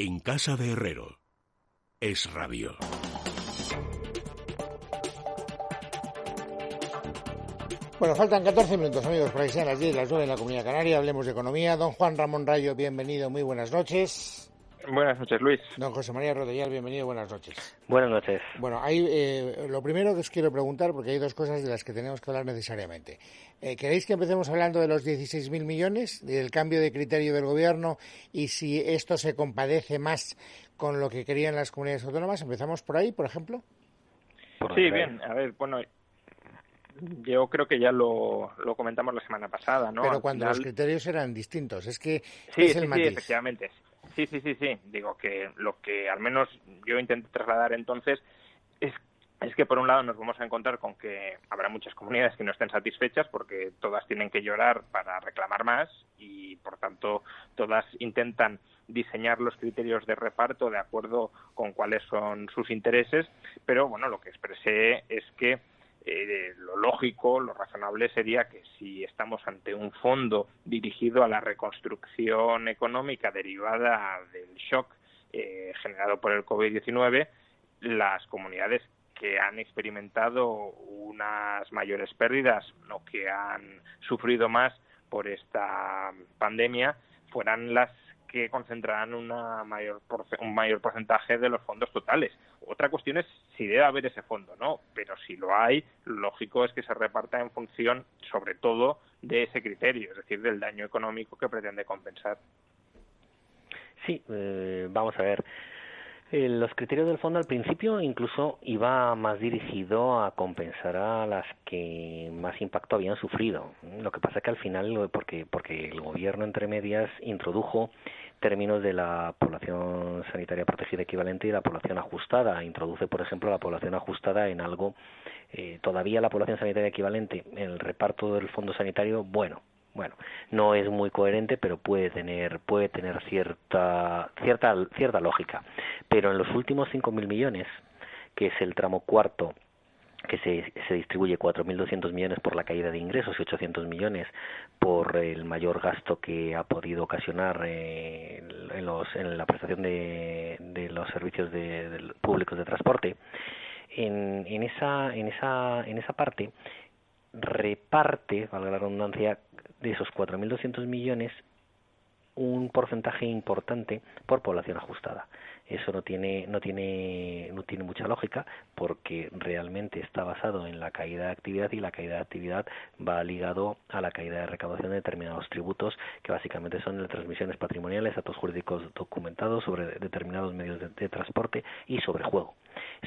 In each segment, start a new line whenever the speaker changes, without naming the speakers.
En casa de Herrero. Es radio.
Bueno, faltan 14 minutos, amigos, para que sean las 10, las 9 en la Comunidad Canaria. Hablemos de economía. Don Juan Ramón Rayo, bienvenido, muy buenas noches.
Buenas noches, Luis.
Don José María Rodríguez, bienvenido, buenas noches.
Buenas noches.
Bueno, hay, eh, lo primero que os quiero preguntar, porque hay dos cosas de las que tenemos que hablar necesariamente. Eh, ¿Queréis que empecemos hablando de los 16.000 millones, del cambio de criterio del Gobierno y si esto se compadece más con lo que querían las comunidades autónomas? ¿Empezamos por ahí, por ejemplo?
sí, bien. A ver, bueno, yo creo que ya lo, lo comentamos la semana pasada, ¿no?
Pero cuando los criterios eran distintos, es que
sí,
es el
sí, sí, efectivamente. Sí, sí, sí, sí. Digo que lo que al menos yo intento trasladar entonces es es que por un lado nos vamos a encontrar con que habrá muchas comunidades que no estén satisfechas porque todas tienen que llorar para reclamar más y por tanto todas intentan diseñar los criterios de reparto de acuerdo con cuáles son sus intereses, pero bueno, lo que expresé es que eh, lo lógico, lo razonable sería que si estamos ante un fondo dirigido a la reconstrucción económica derivada del shock eh, generado por el COVID-19, las comunidades que han experimentado unas mayores pérdidas o que han sufrido más por esta pandemia fueran las que concentrarán una mayor un mayor porcentaje de los fondos totales. Otra cuestión es si debe haber ese fondo, ¿no? Pero si lo hay, lógico es que se reparta en función, sobre todo, de ese criterio, es decir, del daño económico que pretende compensar.
Sí, eh, vamos a ver. Eh, los criterios del fondo al principio incluso iba más dirigido a compensar a las que más impacto habían sufrido. Lo que pasa es que al final, porque, porque el gobierno entre medias introdujo términos de la población sanitaria protegida equivalente y la población ajustada. Introduce, por ejemplo, la población ajustada en algo, eh, todavía la población sanitaria equivalente en el reparto del fondo sanitario, bueno, bueno, no es muy coherente, pero puede tener puede tener cierta cierta cierta lógica. Pero en los últimos 5.000 millones, que es el tramo cuarto que se, se distribuye 4.200 millones por la caída de ingresos y 800 millones por el mayor gasto que ha podido ocasionar eh, en, los, en la prestación de, de los servicios de, públicos de transporte. En, en, esa, en, esa, en esa parte reparte, valga la redundancia, de esos 4.200 millones porcentaje importante por población ajustada. Eso no tiene, no tiene, no tiene mucha lógica porque realmente está basado en la caída de actividad y la caída de actividad va ligado a la caída de recaudación de determinados tributos que básicamente son las transmisiones patrimoniales, datos jurídicos documentados sobre determinados medios de, transporte y sobre juego.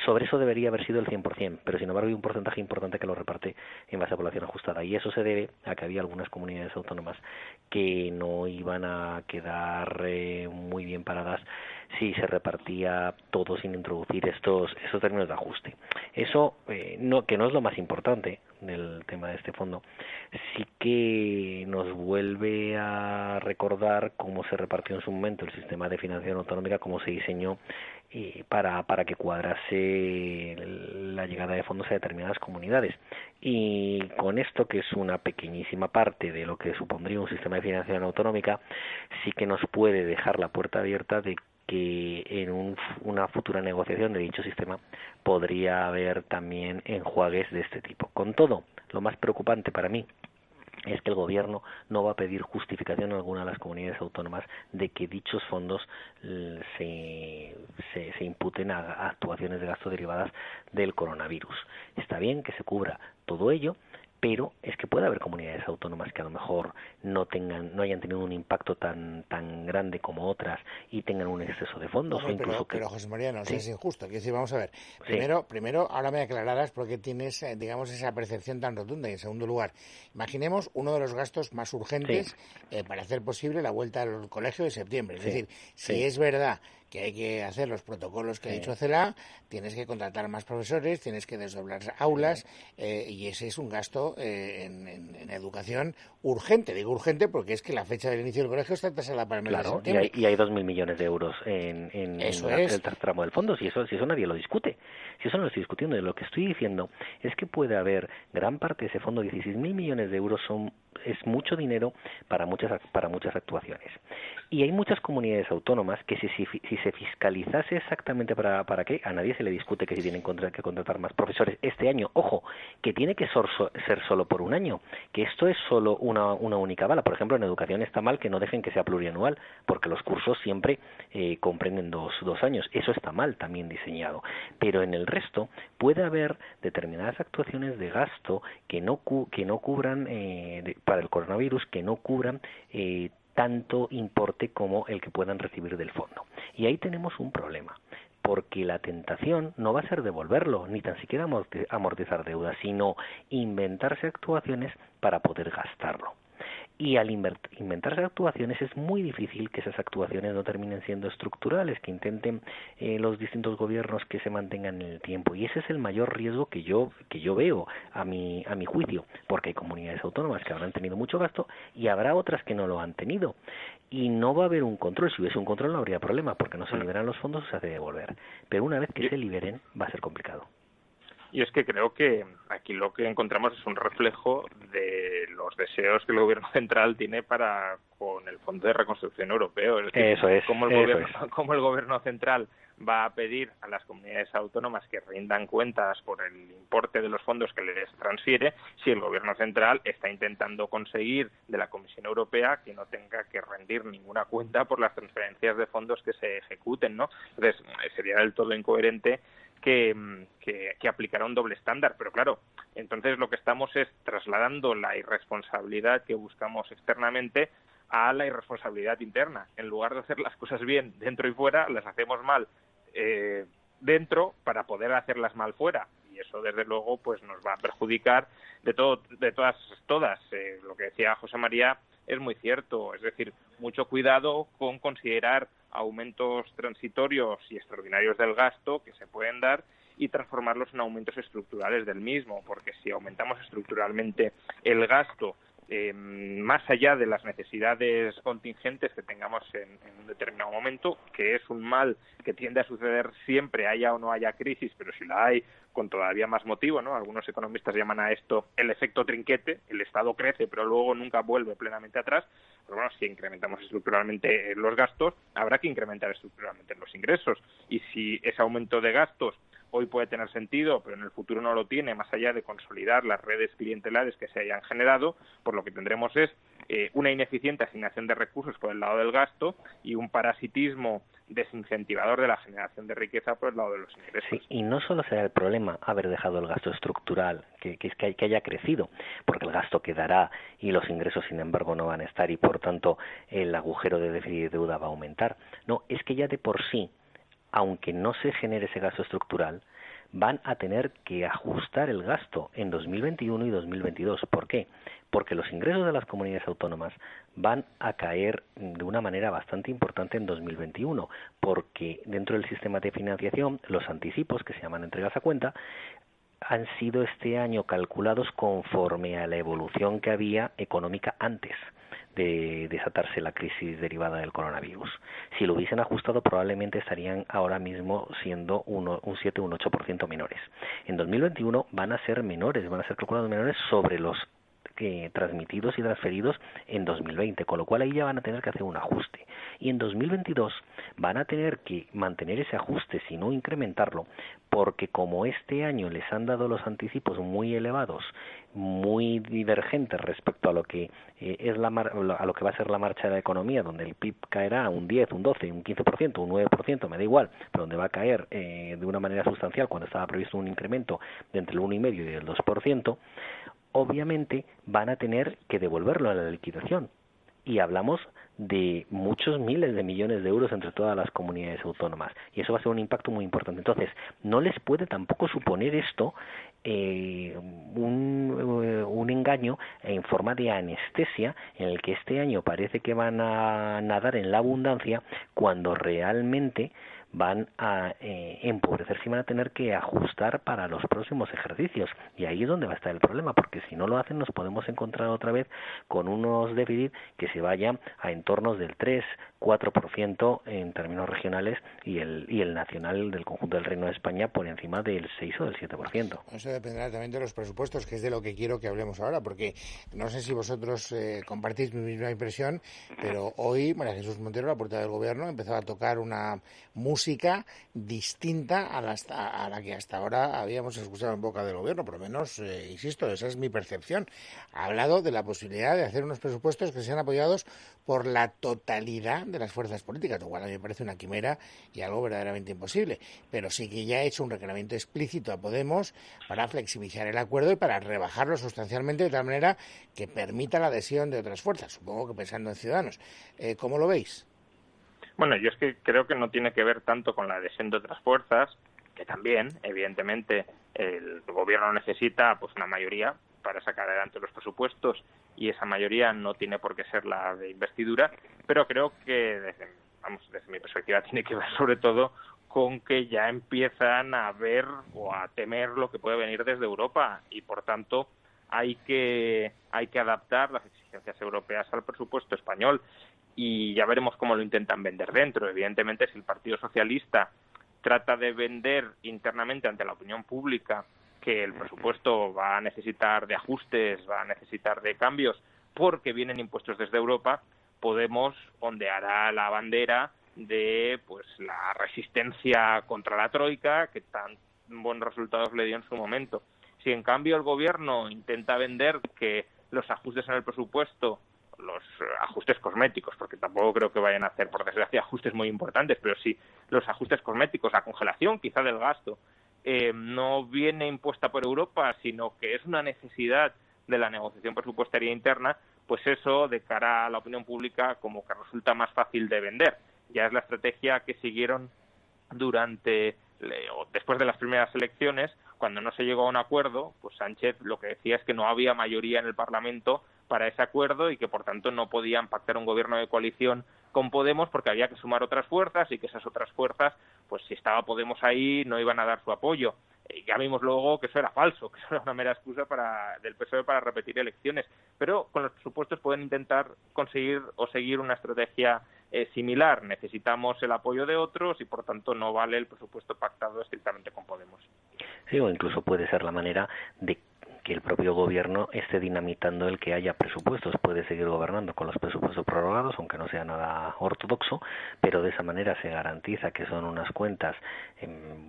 Sobre eso debería haber sido el 100%, pero sin embargo hay un porcentaje importante que lo reparte en base a población ajustada y eso se debe a que había algunas comunidades autónomas que no iban a quedar muy bien paradas si se repartía todo sin introducir estos, estos términos de ajuste. Eso, eh, no, que no es lo más importante del tema de este fondo, sí que nos vuelve a recordar cómo se repartió en su momento el sistema de financiación autonómica, cómo se diseñó eh, para, para que cuadrase la llegada de fondos a determinadas comunidades. Y con esto, que es una pequeñísima parte de lo que supondría un sistema de financiación autonómica, sí que nos puede dejar la puerta abierta de que en una futura negociación de dicho sistema podría haber también enjuagues de este tipo. Con todo, lo más preocupante para mí es que el gobierno no va a pedir justificación a alguna de las comunidades autónomas de que dichos fondos se, se, se imputen a actuaciones de gasto derivadas del coronavirus. Está bien que se cubra todo ello, pero es que puede haber comunidades autónomas que a lo mejor no tengan no hayan tenido un impacto tan tan grande como otras y tengan un exceso de fondos
pero, pero José María no es injusto. Quiero decir vamos a ver. Primero primero ahora me aclararás por qué tienes eh, digamos esa percepción tan rotunda. Y en segundo lugar imaginemos uno de los gastos más urgentes eh, para hacer posible la vuelta al colegio de septiembre. Es decir si es verdad que hay que hacer los protocolos que ha dicho CELA, tienes que contratar más profesores, tienes que desdoblar aulas eh, y ese es un gasto eh, en, educación urgente. Digo urgente porque es que la fecha del inicio del colegio está tasada para el mes
claro, Y hay, y hay 2.000 millones de euros en, en, el tramo del fondo, si eso, si eso nadie lo discute. Si eso no lo estoy discutiendo, lo que estoy diciendo es que puede haber gran parte de ese fondo, 16.000 millones de euros son es mucho dinero para muchas para muchas actuaciones. Y hay muchas comunidades autónomas que si, si, se fiscalizase exactamente para, para qué, a nadie se le discute que si tienen que contratar más profesores este año. Ojo, que tiene que ser, solo por un año, que esto es solo una, una única bala. Por ejemplo, en educación está mal que no dejen que sea plurianual, porque los cursos siempre eh, comprenden dos, dos años. Eso está mal también diseñado. Pero en el resto puede haber determinadas actuaciones de gasto que no, que no cubran eh, para el coronavirus, que no cubran eh, tanto importe como el que puedan recibir del fondo. Y ahí tenemos un problema, porque la tentación no va a ser devolverlo, ni tan siquiera amortizar deudas, sino inventarse actuaciones para poder gastarlo. Y al inventarse actuaciones es muy difícil que esas actuaciones no terminen siendo estructurales, que intenten eh, los distintos gobiernos que se mantengan en el tiempo. Y ese es el mayor riesgo que yo, que yo veo a mi, a mi juicio, porque hay comunidades autónomas que habrán tenido mucho gasto y habrá otras que no lo han tenido. Y no va a haber un control. Si hubiese un control no habría problema, porque no se liberan los fondos, se hace devolver. Pero una vez que se liberen, va a ser complicado.
Y es que creo que aquí lo que encontramos es un reflejo de los deseos que el gobierno central tiene para con el Fondo de Reconstrucción Europeo.
Es eso es.
Como el, gobierno, como el gobierno central va a pedir a las comunidades autónomas que rindan cuentas por el importe de los fondos que les transfiere si el gobierno central está intentando conseguir de la Comisión Europea que no tenga que rendir ninguna cuenta por las transferencias de fondos que se ejecuten, ¿no? Entonces, sería del todo incoherente que, que, aplicará un doble estándar. Pero claro, entonces lo que estamos es trasladando la irresponsabilidad que buscamos externamente a la irresponsabilidad interna. En lugar de hacer las cosas bien dentro y fuera, las hacemos mal eh, dentro para poder hacerlas mal fuera. Y eso, desde luego, pues nos va a perjudicar de, todo, de todas. todas. Eh, lo que decía José María es muy cierto. Es decir, mucho cuidado con considerar aumentos transitorios y extraordinarios del gasto que se pueden dar y transformarlos en aumentos estructurales del mismo, porque si aumentamos estructuralmente el gasto eh, más allá de las necesidades contingentes que tengamos en, un determinado momento, que es un mal que tiende a suceder siempre, haya o no haya crisis, pero si la hay, con todavía más motivo, ¿no? Algunos economistas llaman a esto el efecto trinquete, el Estado crece, pero luego nunca vuelve plenamente atrás. Pero bueno, si incrementamos estructuralmente los gastos, habrá que incrementar estructuralmente los ingresos. Y si ese aumento de gastos hoy puede tener sentido, pero en el futuro no lo tiene, más allá de consolidar las redes clientelares que se hayan generado, por lo que tendremos es eh, una ineficiente asignación de recursos por el lado del gasto y un parasitismo desincentivador de la generación de riqueza por el lado de los ingresos.
Y no solo será el problema haber dejado el gasto estructural, que, que es que, haya crecido, porque el gasto quedará y los ingresos, sin embargo, no van a estar y, por tanto, el agujero de deuda va a aumentar. No, es que ya de por sí aunque no se genere ese gasto estructural, van a tener que ajustar el gasto en 2021 y 2022. ¿Por qué? Porque los ingresos de las comunidades autónomas van a caer de una manera bastante importante en 2021, porque dentro del sistema de financiación los anticipos, que se llaman entregas a cuenta, han sido este año calculados conforme a la evolución que había económica antes de desatarse la crisis derivada del coronavirus. Si lo hubiesen ajustado, probablemente estarían ahora mismo siendo un 7 o un 8% menores. En 2021 van a ser menores, van a ser calculados menores sobre los transmitidos y transferidos en 2020, con lo cual ahí ya van a tener que hacer un ajuste. Y en 2022 van a tener que mantener ese ajuste, si no incrementarlo, porque como este año les han dado los anticipos muy elevados, muy divergentes respecto a lo que eh, es la a lo que va a ser la marcha de la economía, donde el PIB caerá un 10, un 12, un 15%, un 9%, me da igual, pero donde va a caer eh, de una manera sustancial cuando estaba previsto un incremento de entre el 1,5 y el 2%, obviamente van a tener que devolverlo a la liquidación. Y hablamos de muchos miles de millones de euros entre todas las comunidades autónomas. Y eso va a ser un impacto muy importante. Entonces, no les puede tampoco suponer esto eh, un, eh, un, engaño en forma de anestesia en el que este año parece que van a nadar en la abundancia cuando realmente van a eh, empobrecerse y van a tener que ajustar para los próximos ejercicios. Y ahí es donde va a estar el problema, porque si no lo hacen nos podemos encontrar otra vez con unos déficits que se vayan a, entornos del 3, 4% en términos regionales y el, y el nacional del conjunto del Reino de España por encima del 6 o del 7%.
Eso dependerá también de los presupuestos, que es de lo que quiero que hablemos ahora, porque no sé si vosotros eh, compartís mi misma impresión, pero hoy María Jesús Montero, la puerta del gobierno, empezó a tocar una música distinta a la, a la que hasta ahora habíamos escuchado en boca del gobierno, por lo menos, eh, insisto, esa es mi percepción. Ha hablado de la posibilidad de hacer unos presupuestos que sean apoyados por la totalidad de las fuerzas políticas, lo cual a mí me parece una quimera y algo verdaderamente imposible. Pero sí que ya ha hecho un requerimiento explícito a Podemos para flexibilizar el acuerdo y para rebajarlo sustancialmente de tal manera que permita la adhesión de otras fuerzas, supongo que pensando en Ciudadanos. Eh, ¿Cómo lo veis?
Bueno, yo es que creo que no tiene que ver tanto con la adhesión de otras fuerzas, que también, evidentemente, el gobierno necesita pues una mayoría para sacar adelante los presupuestos y esa mayoría no tiene por qué ser la de investidura, pero creo que desde, vamos, desde mi perspectiva tiene que ver sobre todo con que ya empiezan a ver o a temer lo que puede venir desde Europa y por tanto hay que hay que adaptar las exigencias europeas al presupuesto español y ya veremos cómo lo intentan vender dentro. Evidentemente, si el Partido Socialista trata de vender internamente ante la opinión pública que el presupuesto va a necesitar de ajustes, va a necesitar de cambios, porque vienen impuestos desde Europa, Podemos ondeará la bandera de pues la resistencia contra la troika que tan buenos resultados le dio en su momento. Si en cambio el gobierno intenta vender que los ajustes en el presupuesto los ajustes cosméticos, porque tampoco creo que vayan a hacer, por desgracia, ajustes muy importantes, pero sí los ajustes cosméticos, la congelación quizá del gasto, eh, no viene impuesta por Europa, sino que es una necesidad de la negociación presupuestaria interna, pues eso, de cara a la opinión pública, como que resulta más fácil de vender. Ya es la estrategia que siguieron durante o después de las primeras elecciones, cuando no se llegó a un acuerdo, pues Sánchez lo que decía es que no había mayoría en el Parlamento para ese acuerdo y que por tanto no podían pactar un gobierno de coalición con Podemos porque había que sumar otras fuerzas y que esas otras fuerzas, pues si estaba Podemos ahí, no iban a dar su apoyo. Y ya vimos luego que eso era falso, que eso era una mera excusa para, del PSOE para repetir elecciones. Pero con los presupuestos pueden intentar conseguir o seguir una estrategia eh, similar. Necesitamos el apoyo de otros y por tanto no vale el presupuesto pactado estrictamente con Podemos.
Sí, o incluso puede ser la manera de que el propio gobierno esté dinamitando el que haya presupuestos. Puede seguir gobernando con los presupuestos prorrogados, aunque no sea nada ortodoxo, pero de esa manera se garantiza que son unas cuentas,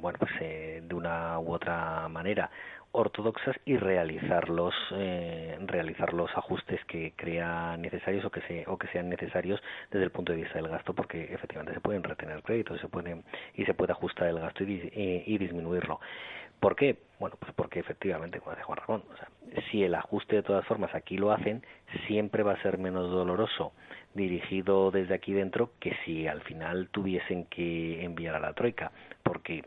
bueno, pues eh, de una u otra manera ortodoxas y realizar los eh, realizar los ajustes que crea necesarios o que se o que sean necesarios desde el punto de vista del gasto porque efectivamente se pueden retener créditos se pueden y se puede ajustar el gasto y, y disminuirlo ¿Por qué? Bueno, pues porque efectivamente, como dice Juan Ramón, o sea, si el ajuste de todas formas aquí lo hacen, siempre va a ser menos doloroso dirigido desde aquí dentro que si al final tuviesen que enviar a la Troika, porque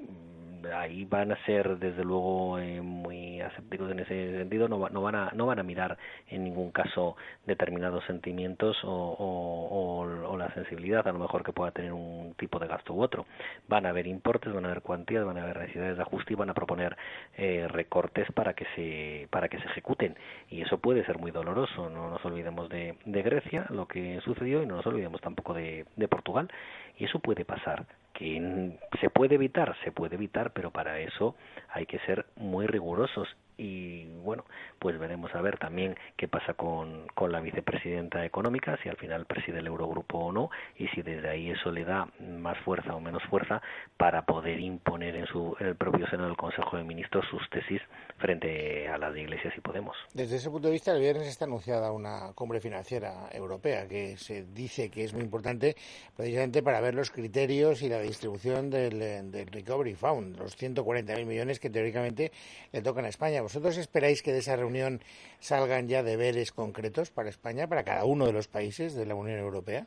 ahí van a ser desde luego eh, muy asépticos en ese sentido. No, no van a no van a mirar en ningún caso determinados sentimientos o, o, la sensibilidad a lo mejor que pueda tener un tipo de gasto u otro. Van a haber importes van a haber cuantías van a haber necesidades de ajuste y van a proponer eh, recortes para que se para que se ejecuten. Y eso puede ser muy doloroso. No nos olvidemos de, de Grecia lo que sucedió y no nos olvidemos tampoco de Portugal. Y eso puede pasar que se puede evitar, se puede evitar, pero para eso hay que ser muy rigurosos y bueno, pues veremos a ver también qué con, la vicepresidenta económica, si al final preside el Eurogrupo o no, y si desde ahí eso le da más fuerza o menos fuerza para poder imponer en, su, el propio seno del Consejo de Ministros sus tesis frente a las de Iglesias y Podemos.
Desde ese punto de vista, el viernes está anunciada una cumbre financiera europea que se dice que es muy importante precisamente para ver los criterios y la distribución del, Recovery Fund, los 140.000 millones que teóricamente le tocan a España ¿Vosotros esperáis que de esa reunión salgan ya deberes concretos para España, para cada uno de los países de la Unión Europea?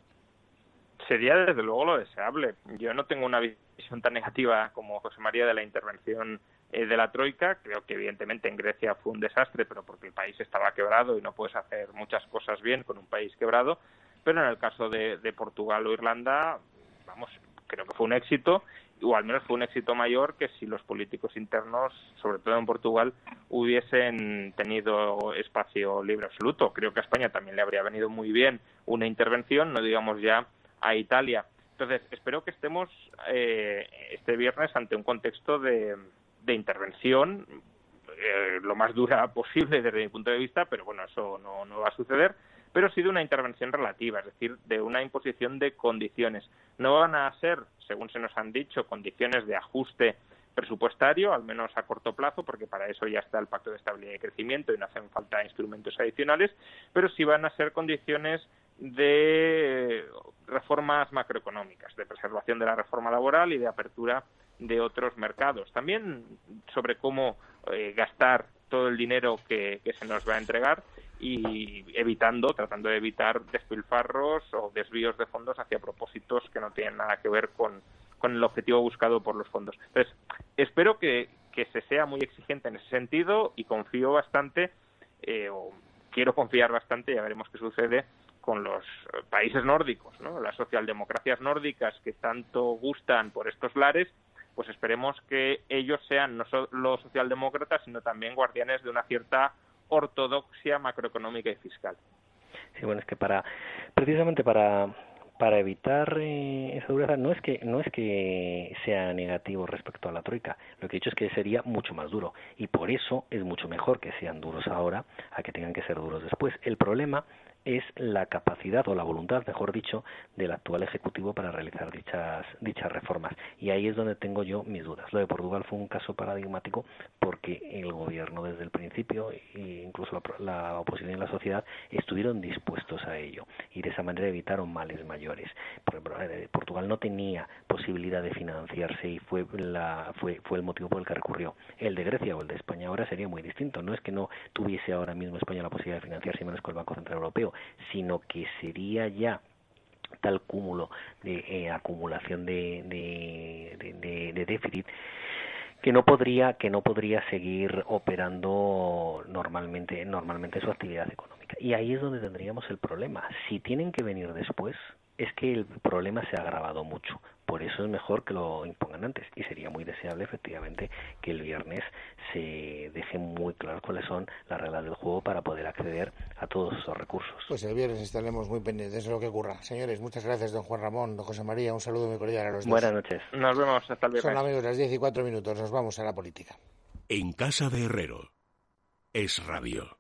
Sería desde luego lo deseable. Yo no tengo una visión tan negativa como José María de la intervención eh, de la Troika. Creo que evidentemente en Grecia fue un desastre, pero porque el país estaba quebrado y no puedes hacer muchas cosas bien con un país quebrado. Pero en el caso de, de Portugal o Irlanda, vamos, creo que fue un éxito o al menos fue un éxito mayor que si los políticos internos, sobre todo en Portugal, hubiesen tenido espacio libre absoluto. Creo que a España también le habría venido muy bien una intervención, no digamos ya a Italia. Entonces, espero que estemos eh, este viernes ante un contexto de, intervención eh, lo más dura posible desde mi punto de vista, pero bueno, eso no, no va a suceder pero sí de una intervención relativa, es decir, de una imposición de condiciones. No van a ser, según se nos han dicho, condiciones de ajuste presupuestario, al menos a corto plazo, porque para eso ya está el Pacto de Estabilidad y Crecimiento y no hacen falta instrumentos adicionales, pero sí van a ser condiciones de reformas macroeconómicas, de preservación de la reforma laboral y de apertura de otros mercados. También sobre cómo eh, gastar todo el dinero que, se nos va a entregar y evitando, tratando de evitar despilfarros o desvíos de fondos hacia propósitos que no tienen nada que ver con, con el objetivo buscado por los fondos. Entonces, espero que, que se sea muy exigente en ese sentido y confío bastante, eh, o quiero confiar bastante, ya veremos qué sucede con los países nórdicos, ¿no? las socialdemocracias nórdicas que tanto gustan por estos lares, pues esperemos que ellos sean no solo socialdemócratas, sino también guardianes de una cierta ortodoxia macroeconómica y fiscal.
Sí, bueno, es que para precisamente para para evitar eh, esa dureza no es que no es que sea negativo respecto a la troika. Lo que he dicho es que sería mucho más duro. Y por eso es mucho mejor que sean duros ahora a que tengan que ser duros después. El problema es la capacidad o la voluntad, mejor dicho, del actual Ejecutivo para realizar dichas, dichas reformas. Y ahí es donde tengo yo mis dudas. Lo de Portugal fue un caso paradigmático porque el gobierno desde el principio e incluso la, oposición y la sociedad estuvieron dispuestos a ello y de esa manera evitaron males mayores. Por ejemplo, eh, Portugal no tenía posibilidad de financiarse y fue, la, fue, fue el motivo por el que recurrió. El de Grecia o el de España ahora sería muy distinto. No es que no tuviese ahora mismo España la posibilidad de financiarse menos con el Banco Central Europeo, sino que sería ya tal cúmulo de eh, acumulación de, de, de, déficit que no podría que no podría seguir operando normalmente normalmente su actividad económica y ahí es donde tendríamos el problema si tienen que venir después es que el problema se ha agravado mucho. Por eso es mejor que lo impongan antes y sería muy deseable efectivamente que el viernes se deje muy claro cuáles son las reglas del juego para poder acceder a todos esos recursos.
Pues el viernes estaremos muy pendientes de lo que ocurra. Señores, muchas gracias, don Juan Ramón, don José María. Un saludo muy cordial a los dos.
Buenas noches.
Nos vemos hasta el viernes.
Son amigos las 10 y 4 minutos. Nos vamos a la política.
En casa de Herrero. Es radio.